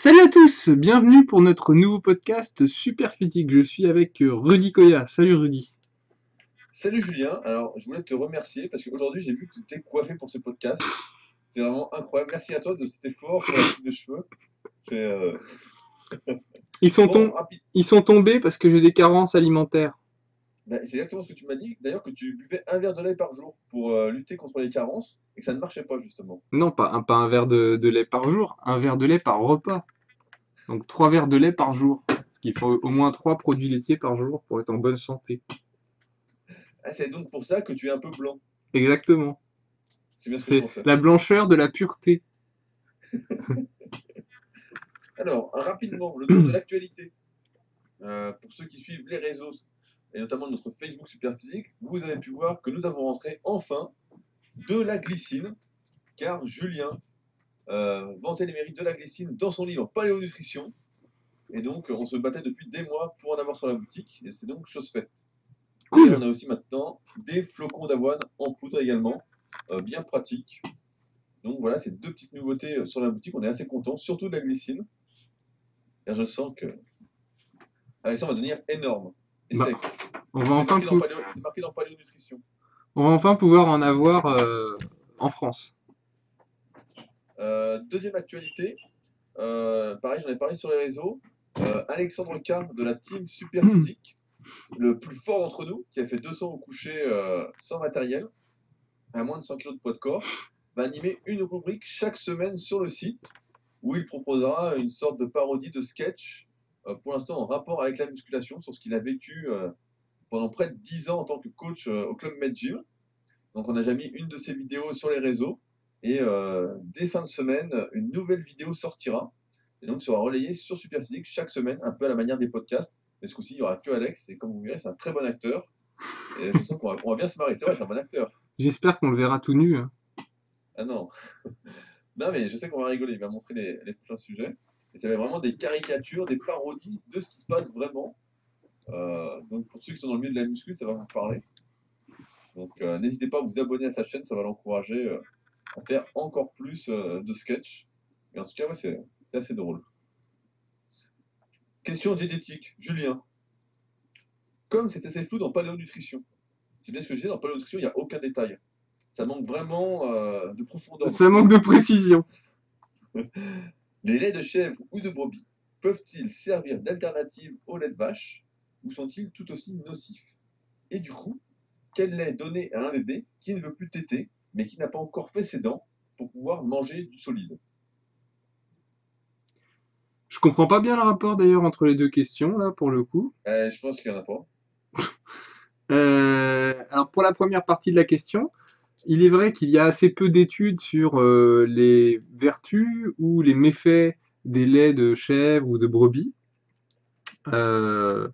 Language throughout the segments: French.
Salut à tous, bienvenue pour notre nouveau podcast Super Physique. Je suis avec euh, Rudy Koya. Salut Rudy. Salut Julien, alors je voulais te remercier parce qu'aujourd'hui j'ai vu que tu t'es coiffé pour ce podcast. C'est vraiment incroyable. Merci à toi de cet effort pour la coupe de cheveux. Euh, Ils sont, bon, tom- rapide. Ils sont tombés parce que j'ai des carences alimentaires. Ben, c'est exactement ce que tu m'as dit. D'ailleurs que tu buvais un verre de lait par jour pour euh, lutter contre les carences et que ça ne marchait pas justement. Non, pas un, pas un verre de, de lait par jour, un verre de lait par repas. Donc trois verres de lait par jour. Il faut au moins trois produits laitiers par jour pour être en bonne santé. Ah, c'est donc pour ça que tu es un peu blanc. Exactement. C'est la blancheur de la pureté. Alors, rapidement, le tour de l'actualité. Euh, pour ceux qui suivent les réseaux, et notamment notre Facebook Superphysique, vous avez pu voir que nous avons rentré enfin de la glycine, car Julien euh, vantait les mérites de la glycine dans son livre Paléonutrition. Et donc, on se battait depuis des mois pour en avoir sur la boutique, et c'est donc chose faite. Cool. Et on a aussi maintenant des flocons d'avoine en poudre également, euh, bien pratique. Donc voilà, c'est deux petites nouveautés euh, sur la boutique, on est assez content, surtout de la glycine. Car je sens que Alexandre va devenir énorme. Et Bah, sec. On va C'est enfin, pou- c'est marqué dans Paléonutrition. on va enfin pouvoir en avoir euh, en France. Euh, deuxième actualité, euh, pareil, j'en ai parlé sur les réseaux. Alexandre K de la team Super Physique, le plus fort d'entre nous, qui a fait 200 au coucher sans matériel, à moins de 100 kg de poids de corps, va animer une rubrique chaque semaine sur le site où il proposera une sorte de parodie de sketch, pour l'instant en rapport avec la musculation, sur ce qu'il a vécu pendant près de 10 ans en tant que coach euh, au Club Med Gym. Donc on a déjà mis une de ses vidéos sur les réseaux. Et euh, dès fin de semaine, une nouvelle vidéo sortira. Et donc sera relayée sur Superphysique chaque semaine, un peu à la manière des podcasts. Mais ce coup-ci, il n'y aura que Alex. Et comme vous verrez, c'est un très bon acteur. Et je sens qu'on va, on va bien se marrer. C'est vrai, c'est un bon acteur. J'espère qu'on le verra tout nu. hein. Ah non. non, mais je sais qu'on va rigoler. Il va montrer les, les prochains sujets. Et ça va être vraiment des caricatures, des parodies de ce qui se passe vraiment. Euh, donc pour ceux qui sont dans le milieu de la muscu, ça va vous parler. Donc euh, n'hésitez pas à vous abonner à sa chaîne, ça va l'encourager euh, à faire encore plus de sketchs. Et en tout cas, ouais, c'est assez drôle. Question diététique, Julien. Comme c'est assez flou dans Paléonutrition, c'est bien ce que je disais, dans Paléonutrition, il n'y a aucun détail. Ça manque vraiment de profondeur. Ça manque de précision. Les laits de chèvre ou de brebis peuvent-ils servir d'alternative au lait de vache? Ou sont-ils tout aussi nocifs? Et du coup, quel lait donner à un bébé qui ne veut plus téter mais qui n'a pas encore fait ses dents pour pouvoir manger du solide? Je comprends pas bien le rapport d'ailleurs entre les deux questions là pour le coup. Euh, Je pense qu'il n'y en a pas. Euh, alors pour la première partie de la question, il est vrai qu'il y a assez peu d'études sur euh, les vertus ou les méfaits des laits de chèvre ou de brebis. Euh,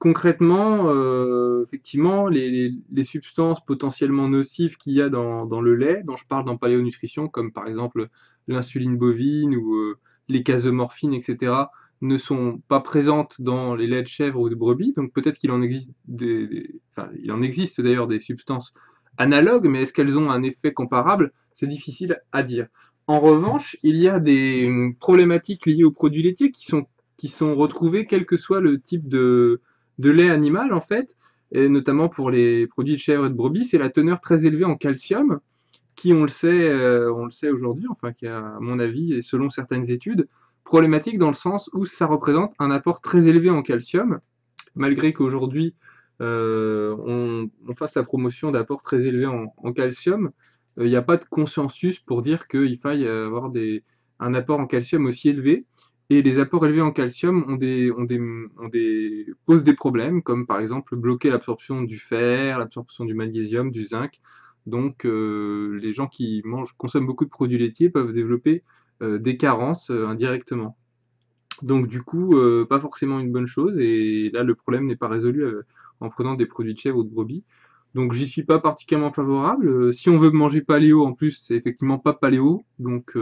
concrètement, euh, effectivement, les, les- substances potentiellement nocives qu'il y a dans, dans le lait, dont je parle dans Paléonutrition, comme par exemple l'insuline bovine ou euh, les casomorphines, etc., ne sont pas présentes dans les laits de chèvre ou de brebis. Donc peut-être qu'il en existe des, enfin, il en existe d'ailleurs des substances analogues, mais est-ce qu'elles ont un effet comparable? C'est difficile à dire. En revanche, il y a des problématiques liées aux produits laitiers qui sont, qui sont retrouvées quel que soit le type de, de lait animal, en fait, et notamment pour les produits de chèvre et de brebis, c'est la teneur très élevée en calcium, qui, on le sait, euh, aujourd'hui, enfin, qui à mon avis, et selon certaines études, problématique dans le sens où ça représente un apport très élevé en calcium, malgré qu'aujourd'hui, euh, on, fasse la promotion d'apports très élevés en, calcium, il n'y a pas de consensus pour dire qu'il faille euh, avoir un apport en calcium aussi élevé. Et les apports élevés en calcium posent des problèmes, comme par exemple bloquer l'absorption du fer, l'absorption du magnésium, du zinc. Donc, euh, les gens qui consomment beaucoup de produits laitiers peuvent développer euh, des carences euh, indirectement. Donc, du coup, pas forcément une bonne chose. Et là, le problème n'est pas résolu en prenant des produits de chèvre ou de brebis. Donc, j'y suis pas particulièrement favorable. Si on veut manger paléo, en plus, c'est effectivement pas paléo. Donc,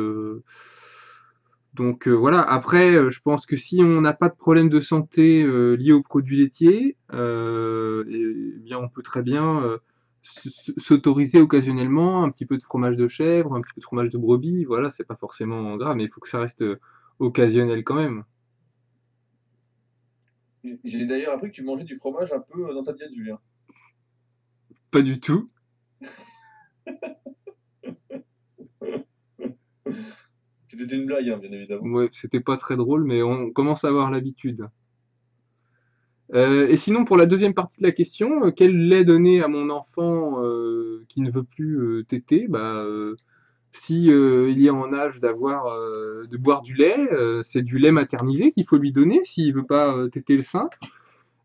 donc euh, voilà, après, euh, je pense que si on n'a pas de problème de santé euh, lié aux produits laitiers, eh bien on peut très bien s'autoriser occasionnellement un petit peu de fromage de chèvre, un petit peu de fromage de brebis, voilà, c'est pas forcément grave, mais il faut que ça reste occasionnel quand même. J'ai d'ailleurs appris que tu mangeais du fromage un peu dans ta diète, Julien. Pas du tout. C'était une blague, hein, bien évidemment. C'était pas très drôle, mais on commence à avoir l'habitude. Euh, et sinon, pour la deuxième partie de la question, euh, quel lait donner à mon enfant euh, qui ne veut plus téter bah, Si est en âge d'avoir, de boire du lait, c'est du lait maternisé qu'il faut lui donner s'il veut pas téter le sein.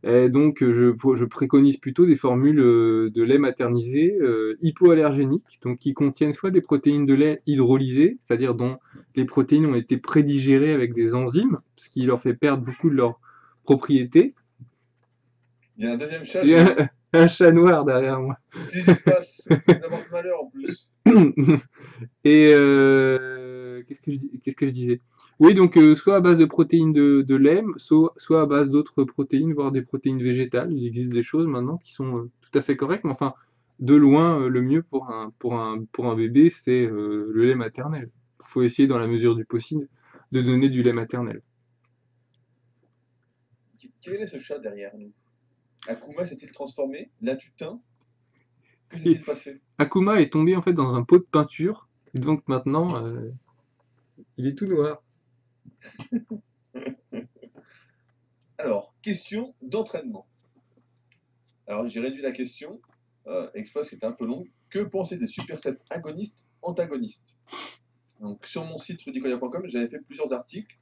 Et donc, je, je, préconise plutôt des formules de lait maternisé hypoallergéniques, donc qui contiennent soit des protéines de lait hydrolysées, c'est-à-dire dont les protéines ont été prédigérées avec des enzymes, ce qui leur fait perdre beaucoup de leurs propriétés, il y a un deuxième chat. Il y a un, chat noir derrière moi. Qu'est-ce qui se passe d'avoir malheur en plus. Et euh, qu'est-ce que je, qu'est-ce que je disais? Oui, donc euh, soit à base de protéines de, de lait, soit, soit à base d'autres protéines, voire des protéines végétales. Il existe des choses maintenant qui sont euh, tout à fait correctes, mais enfin, de loin, le mieux pour un, pour un, pour un bébé, c'est le lait maternel. Il faut essayer, dans la mesure du possible, de donner du lait maternel. Quel est ce chat derrière nous? Akuma s'est-il transformé? Latutin Que s'est-il passé? Akuma est tombé en fait dans un pot de peinture, et donc maintenant, euh, il est tout noir. Alors, question d'entraînement. Alors, j'ai réduit la question, euh, c'était un peu long. Que penser des supersets agonistes, antagonistes? Donc, sur mon site rudicoya.com, j'avais fait plusieurs articles,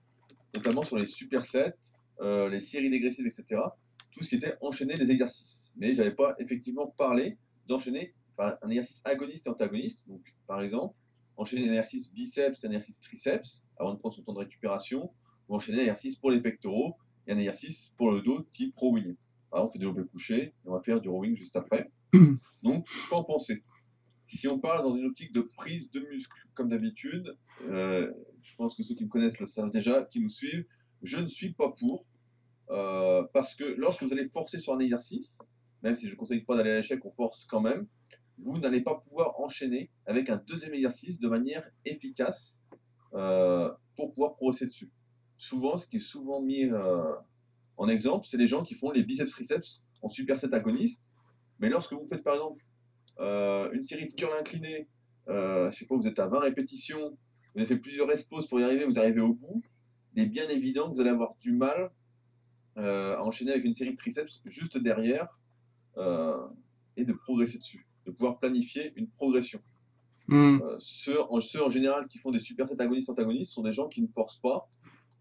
notamment sur les supersets, euh, les séries dégressives, etc tout ce qui était enchaîner les exercices. Mais je n'avais pas effectivement parlé d'enchaîner un exercice agoniste et antagoniste. Donc, par exemple, enchaîner un exercice biceps et un exercice triceps avant de prendre son temps de récupération, ou enchaîner un exercice pour les pectoraux et un exercice pour le dos type rowing. Par exemple, on fait du développé couché et on va faire du rowing juste après. Donc, qu'en penser Si on parle dans une optique de prise de muscle, comme d'habitude, euh, je pense que ceux qui me connaissent le savent déjà, qui nous suivent, je ne suis pas pour. Euh, parce que lorsque vous allez forcer sur un exercice, même si je ne conseille pas d'aller à l'échec, on force quand même, vous n'allez pas pouvoir enchaîner avec un deuxième exercice de manière efficace euh, pour pouvoir progresser dessus. Souvent, ce qui est souvent mis euh, en exemple, c'est les gens qui font les biceps triceps en superset agoniste. Mais lorsque vous faites par exemple une série de curls inclinés, je sais pas, vous êtes à 20 répétitions, vous avez fait plusieurs expos pour y arriver, vous arrivez au bout, il est bien évident que vous allez avoir du mal euh, à enchaîner avec une série de triceps juste derrière euh, et de progresser dessus, de pouvoir planifier une progression. Hmm. Euh, ceux, en, ceux, en, général qui font des supersets agonistes-antagonistes sont des gens qui ne forcent pas,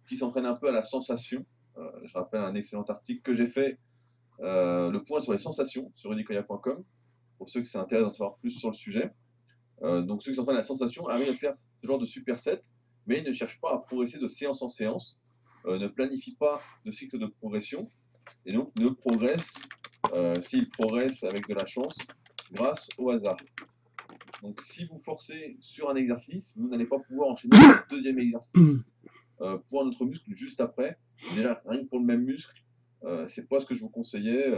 qui s'entraînent un peu à la sensation. je rappelle un excellent article que j'ai fait, le point sur les sensations, sur unicoya.com, pour ceux qui s'intéressent à en savoir plus sur le sujet. donc ceux qui s'entraînent à la sensation arrivent à faire ce genre de superset, mais ils ne cherchent pas à progresser de séance en séance, euh, ne planifie pas de cycle de progression et donc ne progresse, euh, s'il progresse avec de la chance, grâce au hasard. Donc si vous forcez sur un exercice, vous n'allez pas pouvoir enchaîner le deuxième exercice euh, pour un autre muscle juste après. Déjà, rien que pour le même muscle, c'est pas ce que je vous conseillais.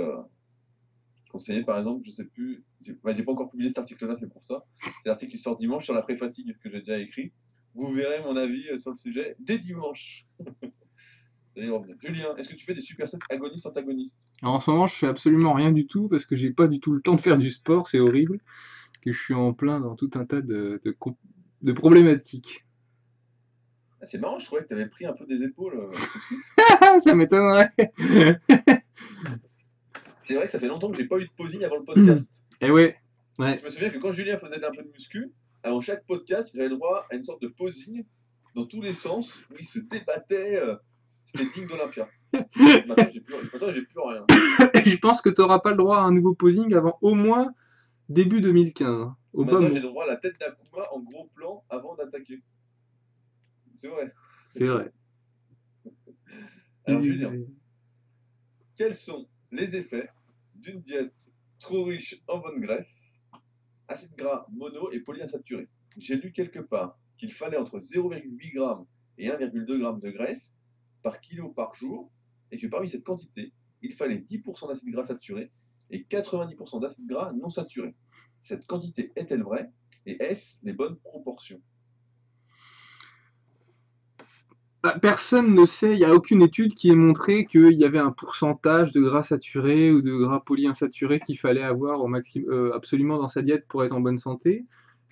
Je conseillais par exemple, je sais plus, j'ai bah, pas encore publié cet article-là, c'est pour ça. C'est l'article qui sort dimanche sur la pré-fatigue que j'ai déjà écrit. Vous verrez mon avis sur le sujet dès dimanche. Julien, est-ce que tu fais des supersets agonistes antagonistes? En ce moment, je fais absolument rien du tout parce que j'ai pas du tout le temps de faire du sport, c'est horrible. Que je suis en plein dans tout un tas de, de, problématiques. Ah, c'est marrant, je croyais que tu avais pris un peu des épaules. Euh, ça m'étonnerait. c'est vrai que ça fait longtemps que j'ai pas eu de posing avant le podcast. Eh ouais. ouais. Je me souviens que quand Julien faisait un peu de muscu, avant chaque podcast, j'avais le droit à une sorte de posing dans tous les sens où il se débattait. Euh, c'était digne d'Olympia. Maintenant, j'ai plus, plus, rien. je pense que tu n'auras pas le droit à un nouveau posing avant au moins début 2015. Au Maintenant, j'ai le droit à la tête d'Akuma en gros plan avant d'attaquer. C'est vrai. C'est vrai. Alors, Julien, quels sont les effets d'une diète trop riche en bonne graisse, acides gras mono et polyinsaturés J'ai lu quelque part qu'il fallait entre 0,8 g et 1,2 g de graisse par kilo par jour, et que parmi cette quantité, il fallait 10% d'acide gras saturé et 90% d'acide gras non saturé. Cette quantité est-elle vraie et est-ce les bonnes proportions? Ah, Personne ne sait, il n'y a aucune étude qui ait montré qu'il y avait un pourcentage de gras saturé ou de gras polyinsaturé qu'il fallait avoir au maximum, euh, absolument dans sa diète pour être en bonne santé.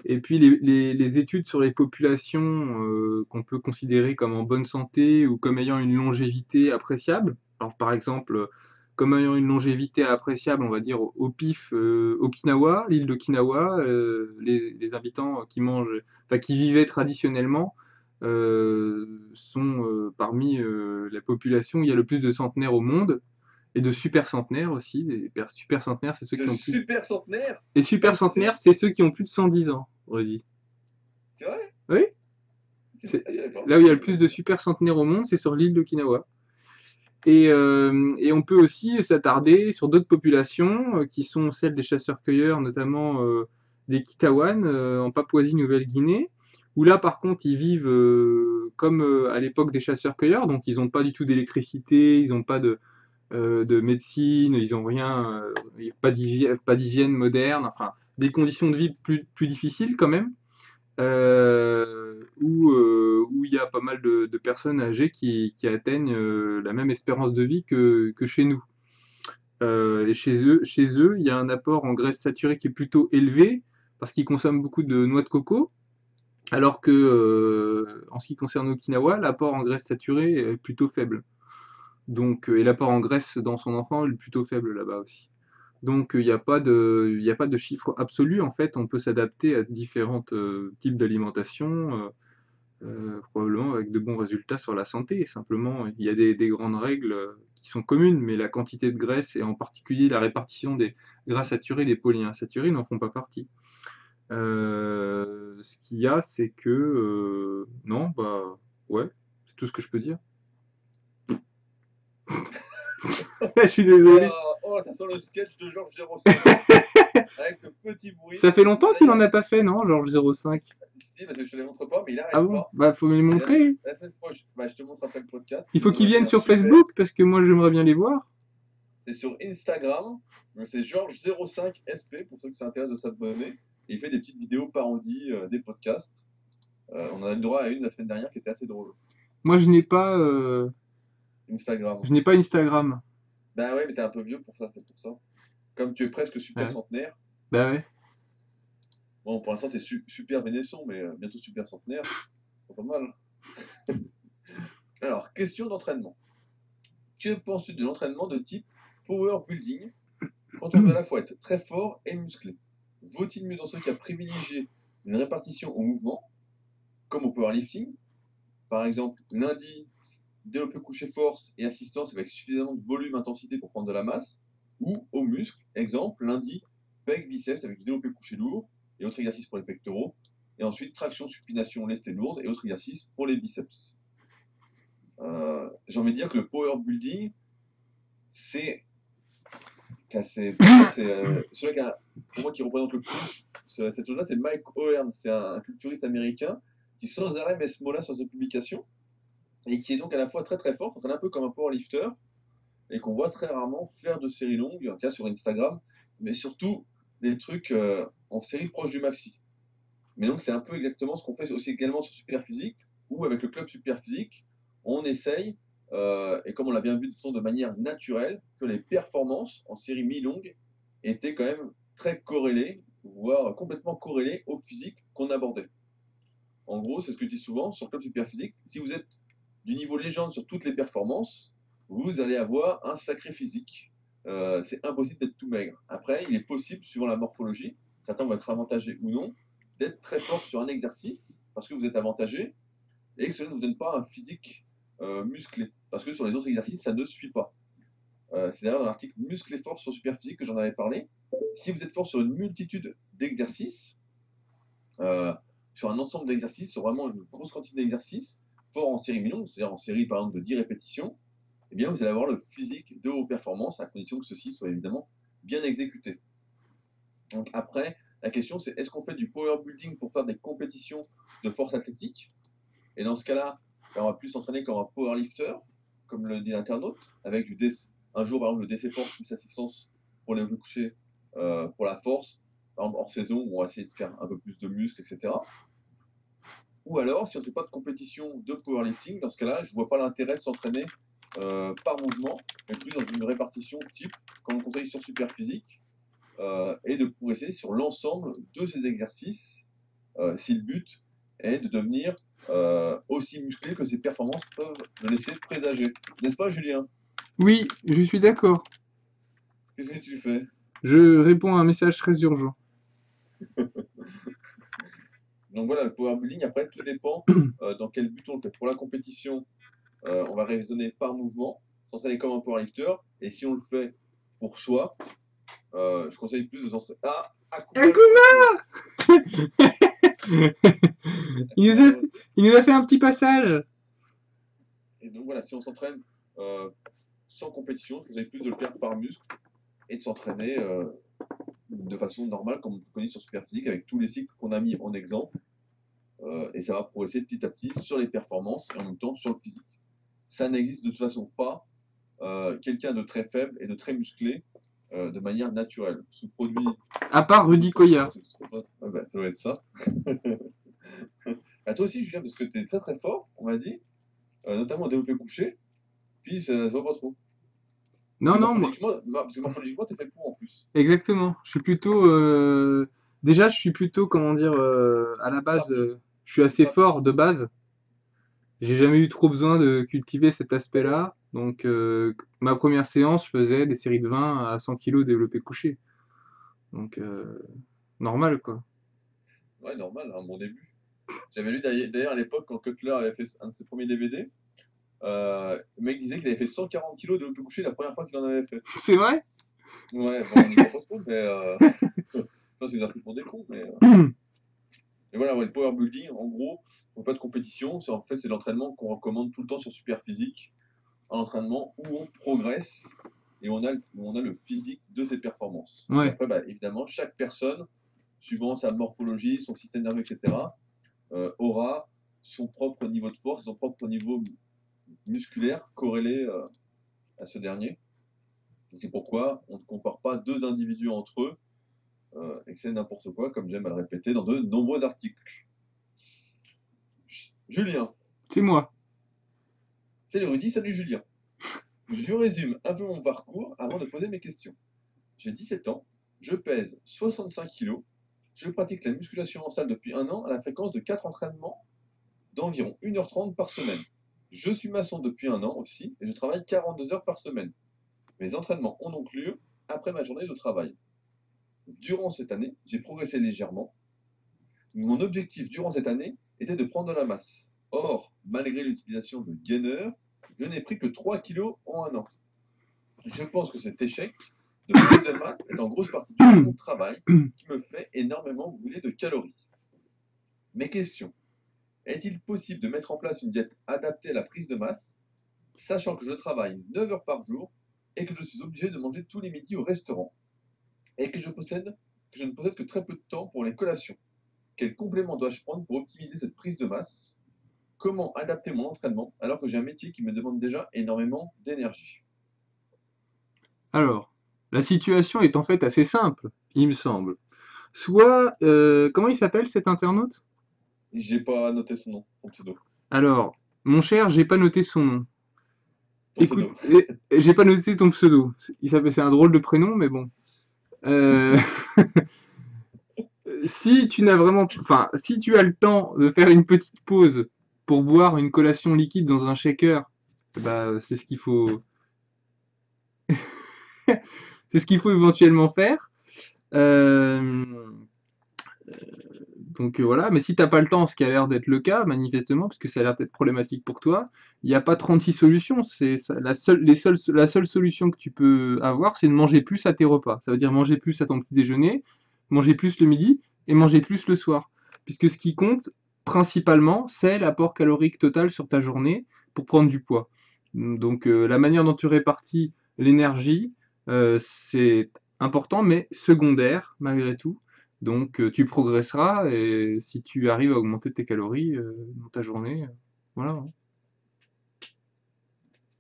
Et puis les, études sur les populations euh, qu'on peut considérer comme en bonne santé ou comme ayant une longévité appréciable. Alors par exemple, comme ayant une longévité appréciable, on va dire au, pif, euh, Okinawa, l'île d'Okinawa, euh, les, habitants qui mangent, qui vivaient traditionnellement euh, sont parmi la population où il y a le plus de centenaires au monde et de super centenaires aussi. Les per- super centenaires, c'est ceux De qui ont plus. super centenaire Et super centenaires, c'est ceux qui ont plus de 110 ans, redit. C'est vrai? Oui. C'est-. Là où il y a le plus de super centenaires au monde, c'est sur l'île d'Okinawa. Et, euh, et on peut aussi s'attarder sur d'autres populations euh, qui sont celles des chasseurs-cueilleurs, notamment euh, des Kitawan en Papouasie-Nouvelle-Guinée, où là par contre ils vivent comme à l'époque des chasseurs-cueilleurs, donc ils n'ont pas du tout d'électricité, ils n'ont pas de, euh, de médecine, ils n'ont rien, euh, pas d'hygiène moderne, enfin des conditions de vie plus, difficiles quand même euh, où, il y a pas mal de, personnes âgées qui, atteignent la même espérance de vie que, chez nous. Chez eux, chez eux, il y a un apport en graisse saturée qui est plutôt élevé parce qu'ils consomment beaucoup de noix de coco, alors que en ce qui concerne Okinawa, l'apport en graisse saturée est plutôt faible. Donc, euh, et l'apport en graisse dans son enfant est plutôt faible là-bas aussi. Donc il n'y a pas de, chiffre absolu. En fait, on peut s'adapter à différents euh, types d'alimentation, euh, euh, probablement avec de bons résultats sur la santé. Simplement, il y a des, des grandes règles euh, qui sont communes, mais la quantité de graisse et en particulier la répartition des gras saturés et des polyinsaturés n'en font pas partie. Euh, ce qu'il y a, c'est que euh, non, bah ouais, c'est tout ce que je peux dire. Je suis désolé. Oh, oh, ça sent le sketch de Georges 05 avec le petit bruit. Ça fait longtemps qu'il en a pas fait, non, Georges 05? Si, parce que je te les montre pas, mais il arrête Ah bon? pas. Bah faut me les montrer. La semaine prochaine, bah, je te montre après le podcast. Il faut qu'ils viennent sur. Facebook parce que moi j'aimerais bien les voir. C'est sur Instagram. C'est Georges05SP pour ceux qui s'intéressent de s'abonner. Et il fait des petites vidéos parodies euh, des podcasts. Euh, on a eu le droit à une la semaine dernière qui était assez drôle. Moi je n'ai pas, euh, Instagram. je n'ai pas Instagram. Bah ouais, mais t'es un peu vieux pour ça, c'est pour ça. Comme tu es presque super Ouais. centenaire. Bah ouais. Bon, pour l'instant, t'es su- super vénesson, mais euh, bientôt super centenaire. C'est pas mal. Alors, question d'entraînement. Que penses-tu de l'entraînement de type power building quand on veut à la fois être très fort et musclé Vaut-il mieux dans ce cas privilégier une répartition au mouvement, comme au powerlifting? Par exemple, lundi, développé couché force et assistance avec suffisamment de volume intensité pour prendre de la masse, ou au muscle, exemple, lundi, pec, biceps avec du développé couché lourd et autres exercices pour les pectoraux, et ensuite traction, supination, lestée lourde et autres exercices pour les biceps. Euh, J'ai envie de dire que le power building, c'est c'est euh, celui qui pour moi qui représente le plus ce- cette chose-là, c'est Mike O'Hearn, c'est un, un culturiste américain qui sans arrêt met ce mot-là sur ses publications et qui est donc à la fois très très fort, s'entraîne un peu comme un powerlifter et qu'on voit très rarement faire de séries longues, en tout cas sur Instagram, mais surtout des trucs euh, en série proche du maxi. Mais donc c'est un peu exactement ce qu'on fait aussi également sur Superphysique, où avec le club Superphysique, on essaye, euh, et comme on l'a bien vu de manière naturelle, que les performances en série mi-longue étaient quand même très corrélées, voire complètement corrélées au physique qu'on abordait. En gros, c'est ce que je dis souvent sur Club Superphysique, si vous êtes du niveau légende sur toutes les performances, vous allez avoir un sacré physique. Euh, c'est impossible d'être tout maigre. Après, il est possible, suivant la morphologie, certains vont être avantagés ou non, d'être très fort sur un exercice parce que vous êtes avantagé et que cela ne vous donne pas un physique euh, musclé parce que sur les autres exercices, ça ne suit pas. Euh, c'est d'ailleurs dans l'article Muscle et force sur Superphysique que j'en avais parlé. Si vous êtes fort sur une multitude d'exercices, sur un ensemble d'exercices, sur vraiment une grosse quantité d'exercices, fort en série mi-longue, c'est-à-dire en série par exemple de 10 répétitions, eh bien vous allez avoir le physique de haute performance à condition que ceci soit évidemment bien exécuté. Donc après, la question c'est est-ce qu'on fait du power building pour faire des compétitions de force athlétique? Et dans ce cas-là, ben, on va plus s'entraîner comme un powerlifter, comme le dit l'internaute, avec du un jour par exemple le DC force plus assistance pour les coucher euh, pour la force, par exemple hors saison où on va essayer de faire un peu plus de muscles, etc. Ou alors, si on ne fait pas de compétition de powerlifting, dans ce cas-là, je ne vois pas l'intérêt de s'entraîner euh, par mouvement, mais plus dans une répartition type, comme on conseille sur Superphysique, euh, et de progresser sur l'ensemble de ces exercices, euh, si le but est de devenir euh, aussi musclé que ses performances peuvent le laisser présager. N'est-ce pas, Julien? Oui, je suis d'accord. Qu'est-ce que tu fais? Je réponds à un message très urgent. Donc voilà, le power building, après, tout dépend euh, dans quel but on le fait. Pour la compétition, euh, on va raisonner par mouvement, s'entraîner comme un powerlifter, et si on le fait pour soi, euh, je conseille plus de s'entraîner. Ah, Akuma il, nous a, il nous a fait un petit passage. Et donc voilà, si on s'entraîne euh, sans compétition, je conseille plus de le faire par muscle et de s'entraîner euh, de façon normale, comme on connaît sur Superphysique, avec tous les cycles qu'on a mis en exemple. Euh, et ça va progresser petit à petit sur les performances et en même temps sur le physique. Ça n'existe de toute façon pas euh, quelqu'un de très faible et de très musclé euh, de manière naturelle. Ce produit. À part Rudy Koya. Bah, ça doit être ça. à toi aussi, Julien, parce que tu es très très fort, on m'a dit, notamment au développé couché, puis ça, se voit pas trop. Non, non, moi, ma- Parce que morphologiquement, t'es fait pour en plus. exactement. Je suis plutôt. euh, Déjà, je suis plutôt, comment dire, euh, à la base, euh, je suis assez fort de base. J'ai jamais eu trop besoin de cultiver cet aspect-là. Donc, ma première séance, je faisais des séries de 20 à 100 kg développé couché. Donc, normal, quoi. Ouais, normal, un bon début. J'avais lu d'ailleurs d'ailleurs à l'époque, quand Cutler avait fait un de ses premiers DVD, euh, le mec disait qu'il avait fait 140 kg de couché la première fois qu'il en avait fait. C'est vrai? Ouais, bon, on croit pas trop, mais euh, qu'ils ont pris pour des cons, mais. euh, Et voilà, ouais, le power building, en gros, on pas de compétition, c'est en fait c'est l'entraînement qu'on recommande tout le temps sur Superphysique, un entraînement où on progresse et on a, le- on a le physique de ses performances. Ouais. Après, bah, évidemment, chaque personne, suivant sa morphologie, son système nerveux, etc., euh, aura son propre niveau de force, son propre niveau musculaire corrélé euh, à ce dernier. C'est pourquoi on ne compare pas deux individus entre eux euh, et que c'est n'importe quoi, comme j'aime à le répéter dans de nombreux articles. J- Julien, C'est moi. c'est Rudy, salut Julien. Je résume un peu mon parcours avant de poser mes questions. J'ai 17 ans, je pèse 65 kg, je pratique la musculation en salle depuis un an à la fréquence de 4 entraînements d'environ 1h30 par semaine. Je suis maçon depuis un an aussi et je travaille 42 heures par semaine. Mes entraînements ont donc lieu après ma journée de travail. Durant cette année, j'ai progressé légèrement. Mon objectif durant cette année était de prendre de la masse. Or, malgré l'utilisation de gainer, je n'ai pris que 3 kilos en un an. Je pense que cet échec de prise de masse est en grosse partie dû à mon travail qui me fait énormément brûler de calories. Mes questions. Est-il possible de mettre en place une diète adaptée à la prise de masse, sachant que je travaille 9 heures par jour et que je suis obligé de manger tous les midis au restaurant et que je, ne possède que très peu de temps pour les collations? Quel complément dois-je prendre pour optimiser cette prise de masse? Comment adapter mon entraînement alors que j'ai un métier qui me demande déjà énormément d'énergie? Alors, la situation est en fait assez simple, il me semble. Soit, euh, comment il s'appelle cet internaute? J'ai pas noté son nom, son pseudo. Alors, mon cher, j'ai pas noté son nom. Ton Écoute, j'ai pas noté ton pseudo. Il s'appelle, c'est un drôle de prénom, mais bon. Euh, si tu n'as vraiment, enfin, si tu as le temps de faire une petite pause pour boire une collation liquide dans un shaker, bah, c'est ce qu'il faut, c'est ce qu'il faut éventuellement faire. Euh, donc euh, voilà, mais si t'as pas le temps, ce qui a l'air d'être le cas, manifestement, parce que ça a l'air d'être problématique pour toi, il n'y a pas 36 solutions. C'est la seule solution que tu peux avoir, c'est de manger plus à tes repas. Ça veut dire manger plus à ton petit déjeuner, manger plus le midi et manger plus le soir. Puisque ce qui compte principalement, c'est l'apport calorique total sur ta journée pour prendre du poids. Donc euh, la manière dont tu répartis l'énergie, euh, c'est important, mais secondaire malgré tout. Donc euh, tu progresseras et si tu arrives à augmenter tes calories euh, dans ta journée, euh, voilà. hein.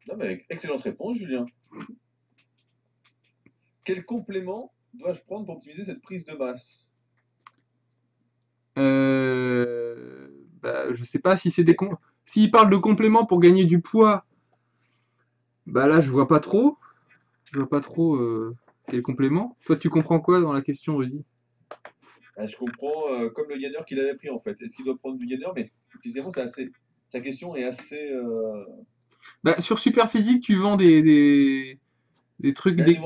Non, mais excellente réponse, Julien. Quel complément dois-je prendre pour optimiser cette prise de masse? Euh, bah, je sais pas si c'est des S'il parle de compléments pour gagner du poids, bah là, je vois pas trop. Je vois pas trop euh, quel complément. Toi, tu comprends quoi dans la question, Rudy? Ah, je comprends euh, comme le gainer qu'il avait pris en fait. Est-ce qu'il doit prendre du gainer? Mais c'est assez. Sa question est assez. Euh... Bah, sur Superphysique, tu vends des, des, des trucs, ben, des...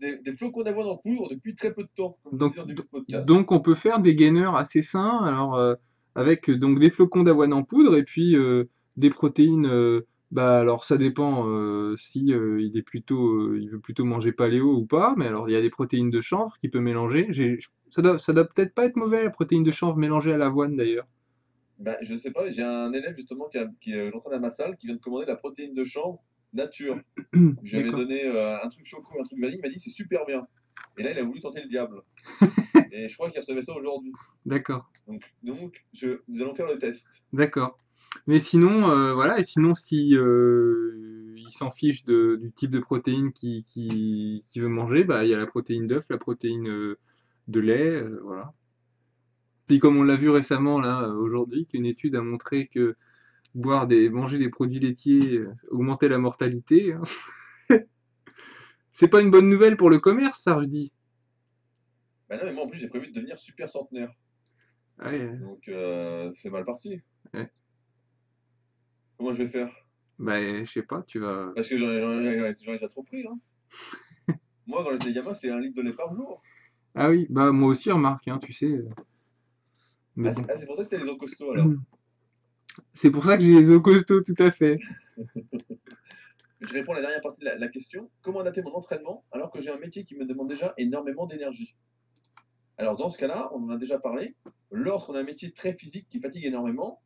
des, des flocons d'avoine en poudre depuis très peu de temps, Donc, on peut faire des gainers assez sains, alors euh, avec euh, donc des flocons d'avoine en poudre et puis euh, des protéines. Bah alors ça dépend euh, si euh, il est plutôt, euh, il veut plutôt manger paléo ou pas. Mais alors il y a des protéines de chanvre qu'il peut mélanger. J'ai, ça doit, ça doit peut-être pas être mauvais la protéine de chanvre mélangée à l'avoine d'ailleurs. Ben, je sais pas, j'ai un élève justement qui, a, qui est j'entends à ma salle qui vient de commander la protéine de chanvre nature. Je lui avais D'accord. donné euh, un truc choco, un truc vanille, il m'a dit c'est super bien. Et là, il a voulu tenter le diable. Et je crois qu'il recevait ça aujourd'hui. D'accord. Donc, donc je, nous allons faire le test. D'accord. Mais sinon, euh, voilà, et sinon, si euh, il s'en fiche de- du type de protéine qu'il qui, qui veut manger, bah, il y a la protéine d'œuf, la protéine euh, de lait, euh, voilà. Puis comme on l'a vu récemment, là, euh, aujourd'hui, qu'une étude a montré que boire des, manger des produits laitiers augmentait la mortalité, hein. C'est pas une bonne nouvelle pour le commerce, ça, Rudy. Ben non, mais moi en plus, j'ai prévu de devenir super centenaire. Ouais, Donc, c'est mal parti. Ouais. Comment je vais faire? Bah, je sais pas, tu vas. Parce que j'en ai, déjà trop pris, là. moi, quand j'étais gamin, c'est un litre de lait par jour. Ah oui, bah moi aussi, remarque, hein, tu sais. euh. Mais Ah, c'est ah, c'est pour ça que c'était les eaux costauds, alors. C'est pour ça que j'ai les os costauds, tout à fait. Je réponds à la dernière partie de la, la question. Comment adapter mon entraînement alors que j'ai un métier qui me demande déjà énormément d'énergie? Alors dans ce cas-là, on en a déjà parlé. Lorsqu'on a un métier très physique qui fatigue énormément,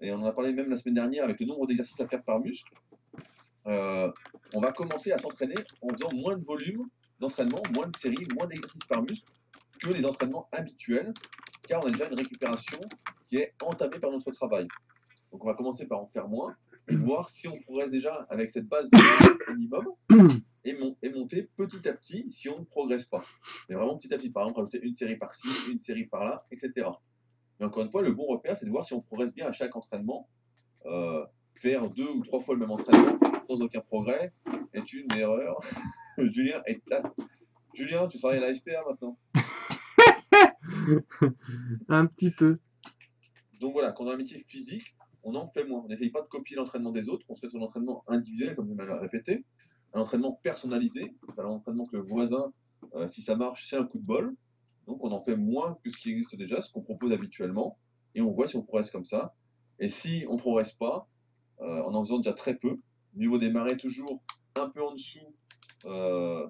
et on en a parlé même la semaine dernière avec le nombre d'exercices à faire par muscle, euh, on va commencer à s'entraîner en faisant moins de volume d'entraînement, moins de séries, moins d'exercices par muscle que les entraînements habituels, car on a déjà une récupération qui est entamée par notre travail. Donc on va commencer par en faire moins, voir si on progresse déjà avec cette base de minimum et monter petit à petit si on ne progresse pas. Mais vraiment petit à petit, par exemple, rajouter une série par-ci, une série par-là, etc. Mais encore une fois, le bon repère, c'est de voir si on progresse bien à chaque entraînement. Euh, faire deux ou trois fois le même entraînement sans aucun progrès est une erreur. Julien est. Julien, tu travailles à la FPA maintenant. Un petit peu. Donc voilà, quand on a un métier physique, on en fait moins. On n'essaye pas de copier l'entraînement des autres, on se fait son entraînement individuel, comme je m'avais répété, un entraînement personnalisé, c'est un entraînement que le voisin, euh, si ça marche, c'est un coup de bol. Donc on en fait moins que ce qui existe déjà, ce qu'on propose habituellement, et on voit si on progresse comme ça. Et si on progresse pas, euh, en en faisant déjà très peu, vaut démarrer toujours un peu en dessous, euh,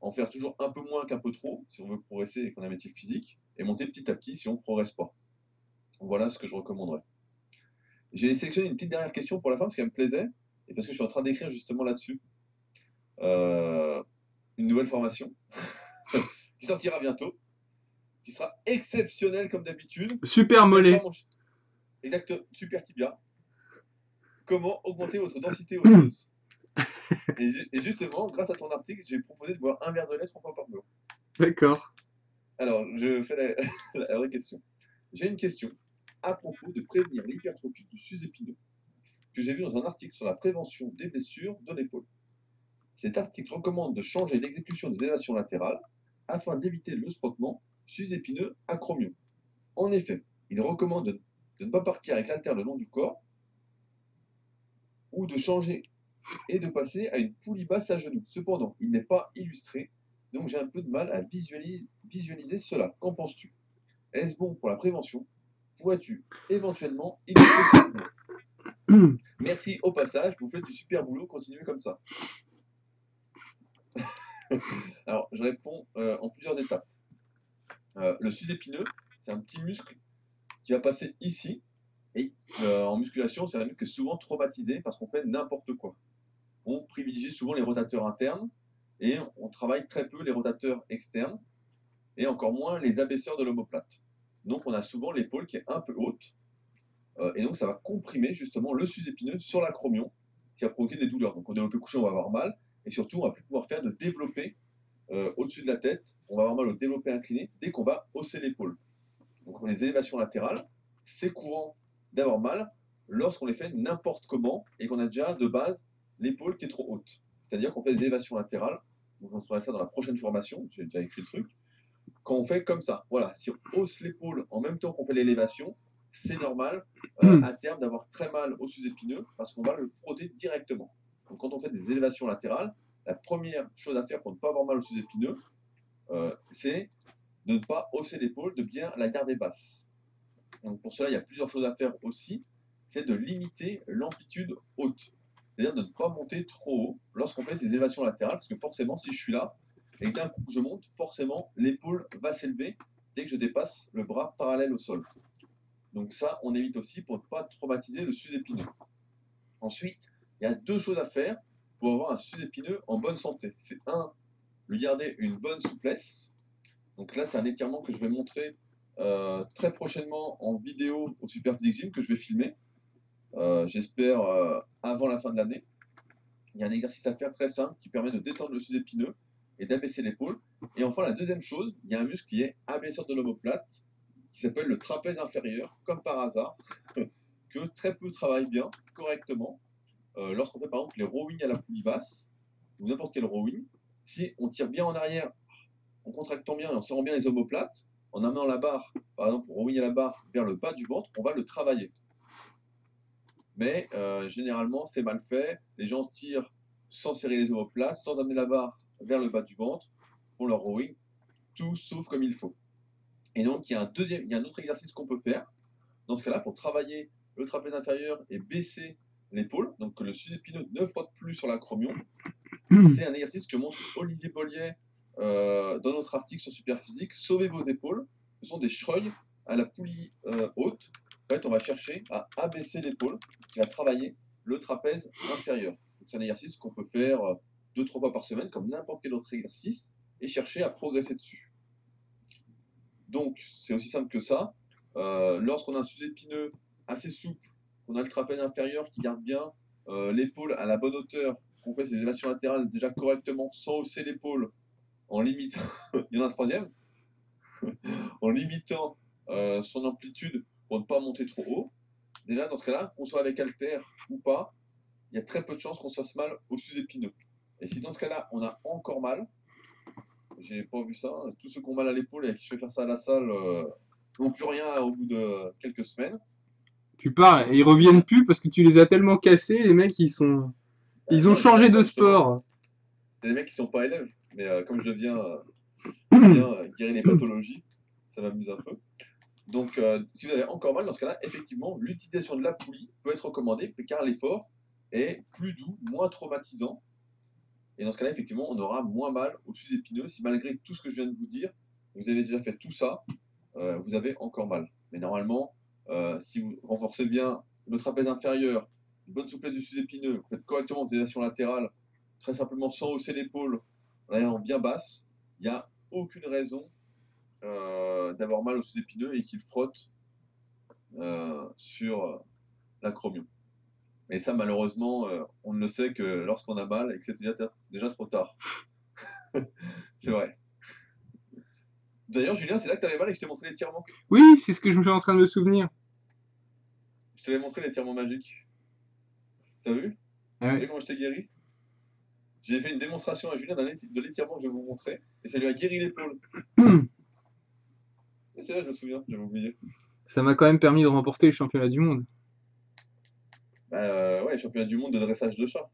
en faire toujours un peu moins qu'un peu trop, si on veut progresser et qu'on a un métier physique, et monter petit à petit si on ne progresse pas. Voilà ce que je recommanderais. J'ai sélectionné une petite dernière question pour la fin parce qu'elle me plaisait et parce que je suis en train d'écrire justement là-dessus euh, une nouvelle formation qui sortira bientôt, qui sera exceptionnelle comme d'habitude. Super mollet. Exact, super tibia. Comment augmenter votre densité osseuse et justement, grâce à ton article, j'ai proposé de boire un verre de lait trois fois par jour. D'accord. Alors, je fais la, la vraie question. J'ai une question à propos de prévenir l'hypertrophie du sus-épineux, que j'ai vu dans un article sur la prévention des blessures de l'épaule. Cet article recommande de changer l'exécution des élévations latérales afin d'éviter le frottement sus-épineux acromion. En effet, il recommande de, ne pas partir avec l'haltère le long du corps ou de changer et de passer à une poulie basse à genoux. Cependant, il n'est pas illustré, donc j'ai un peu de mal à visualiser, cela. Qu'en penses-tu? Est-ce bon pour la prévention? Pourrais-tu éventuellement illustrer Merci au passage, vous faites du super boulot, continuez comme ça. Alors, je réponds euh, en plusieurs étapes. Euh, le sus-épineux, c'est un petit muscle qui va passer ici. Et euh, en musculation, c'est un muscle qui est souvent traumatisé parce qu'on fait n'importe quoi. On privilégie souvent les rotateurs internes et on travaille très peu les rotateurs externes et encore moins les abaisseurs de l'omoplate. Donc, on a souvent l'épaule qui est un peu haute euh, et donc ça va comprimer justement le sus-épineux sur l'acromion qui va provoquer des douleurs. Donc, au développé couché, on va avoir mal et surtout, on va plus pouvoir faire de développé euh, au-dessus de la tête. On va avoir mal au développé incliné dès qu'on va hausser l'épaule. Donc, pour les élévations latérales, c'est courant d'avoir mal lorsqu'on les fait n'importe comment et qu'on a déjà de base l'épaule qui est trop haute. C'est-à-dire qu'on fait des élévations latérales. Donc on fera ça dans la prochaine formation, j'ai déjà écrit le truc. Quand on fait comme ça, voilà, si on hausse l'épaule en même temps qu'on fait l'élévation, c'est normal euh, à terme d'avoir très mal au sous-épineux parce qu'on va le frotter directement. Donc quand on fait des élévations latérales, la première chose à faire pour ne pas avoir mal au sous-épineux, euh, c'est de ne pas hausser l'épaule, de bien la garder basse. Donc pour cela, il y a plusieurs choses à faire aussi. C'est de limiter l'amplitude haute. C'est-à-dire de ne pas monter trop haut lorsqu'on fait ces élévations latérales, parce que forcément, si je suis là, et d'un coup que je monte, forcément, l'épaule va s'élever dès que je dépasse le bras parallèle au sol. Donc ça, on évite aussi pour ne pas traumatiser le sus-épineux. Ensuite, il y a deux choses à faire pour avoir un sus-épineux en bonne santé. C'est un, lui garder une bonne souplesse. Donc là, c'est un étirement que je vais montrer euh, très prochainement en vidéo au Super Gym que je vais filmer. Euh, j'espère euh, avant la fin de l'année. Il y a un exercice à faire très simple qui permet de détendre le sus-épineux et d'abaisser l'épaule. Et enfin, la deuxième chose, il y a un muscle qui est abaisseur de l'omoplate qui s'appelle le trapèze inférieur, comme par hasard, que très peu travaillent bien, correctement, lorsqu'on fait par exemple les rowing à la poulie basse, ou n'importe quel rowing. Si on tire bien en arrière, en contractant bien et en serrant bien les omoplates, en amenant la barre, par exemple, rowing à la barre vers le bas du ventre, on va le travailler mais euh, généralement c'est mal fait. Les gens tirent sans serrer les omoplates, sans amener la barre vers le bas du ventre, font leur rowing, tout sauf comme il faut. Et donc il y a un deuxième, il y a un autre exercice qu'on peut faire. Dans ce cas-là, pour travailler le trapèze inférieur et baisser l'épaule, donc que le sous-épineux ne frotte plus sur l'acromion, c'est un exercice que montre Olivier Bollier euh, dans notre article sur Superphysique. Sauvez vos épaules. Ce sont des schreuils à la poulie euh, haute en fait, on va chercher à abaisser l'épaule et à travailler le trapèze inférieur. C'est un exercice qu'on peut faire euh, deux, trois fois par semaine, comme n'importe quel autre exercice, et chercher à progresser dessus. Donc, c'est aussi simple que ça. Euh, lorsqu'on a un sous-épineux assez souple, qu'on a le trapèze inférieur qui garde bien euh, l'épaule à la bonne hauteur, qu'on fait ses élévations latérales déjà correctement, sans hausser l'épaule, en limitant, il y en a un troisième, en limitant son amplitude pour ne pas monter trop haut. Déjà, dans ce cas-là, qu'on soit avec Alter ou pas, il y a très peu de chances qu'on se fasse mal au sus-épineux. Et si dans ce cas-là, on a encore mal, j'ai pas vu ça, tous ceux qui ont mal à l'épaule et qui fais faire ça à la salle euh, n'ont plus rien au bout de quelques semaines. Tu parles, et ils reviennent plus parce que tu les as tellement cassés, les mecs ils sont. Ils ont changé de sport. C'est des mecs qui sont pas élèves, mais euh, comme je viens, euh, guérir les pathologies, ça m'amuse un peu. Donc, euh, si vous avez encore mal, dans ce cas-là, effectivement, l'utilisation de la poulie peut être recommandée car l'effort est plus doux, moins traumatisant. Et dans ce cas-là, effectivement, on aura moins mal au dessus épineux si malgré tout ce que je viens de vous dire, vous avez déjà fait tout ça, vous avez encore mal. Mais normalement, euh, si vous renforcez bien le trapèze inférieur, une bonne souplesse du sous-épineux, vous faites correctement vos élévations latérales, très simplement sans hausser l'épaule, en bien basse, il n'y a aucune raison euh, d'avoir mal aux sous-épineux et qu'il frotte euh, sur l'acromion. Et ça, malheureusement, on ne le sait que lorsqu'on a mal et que c'est déjà, déjà trop tard. c'est vrai. D'ailleurs, Julien, c'est là que tu avais mal et que je t'ai montré l'étirement. Oui, c'est ce que je me suis en train de me souvenir. Je t'avais montré l'étirement magique. T'as vu? Ah vu comment je t'ai guéri J'ai fait une démonstration à Julien de l'étirement que je vais vous montrer et ça lui a guéri l'épaule. C'est vrai, je me souviens, j'avais oublié. Ça m'a quand même permis de remporter les championnats du monde. Bah euh, ouais, championnat du monde de dressage de chat.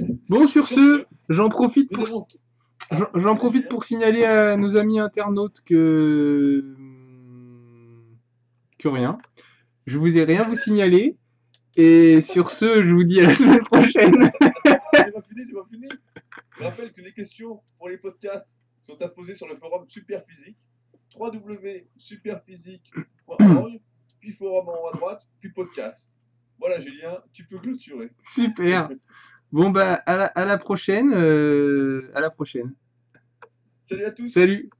bon, sur ce, j'en profite pour. J'en profite pour signaler à nos amis internautes que. Rien. Je vous ai rien vous signaler. Et sur ce, je vous dis à la semaine prochaine. tu vas finir, tu vas finir. Je rappelle que les questions pour les podcasts sont à poser sur le forum Superphysique, www.superphysique.org, puis forum en haut à droite, puis podcast. Voilà Julien, tu peux clôturer. Super. Bon bah à la, prochaine. Euh, à la prochaine. Salut à tous. Salut.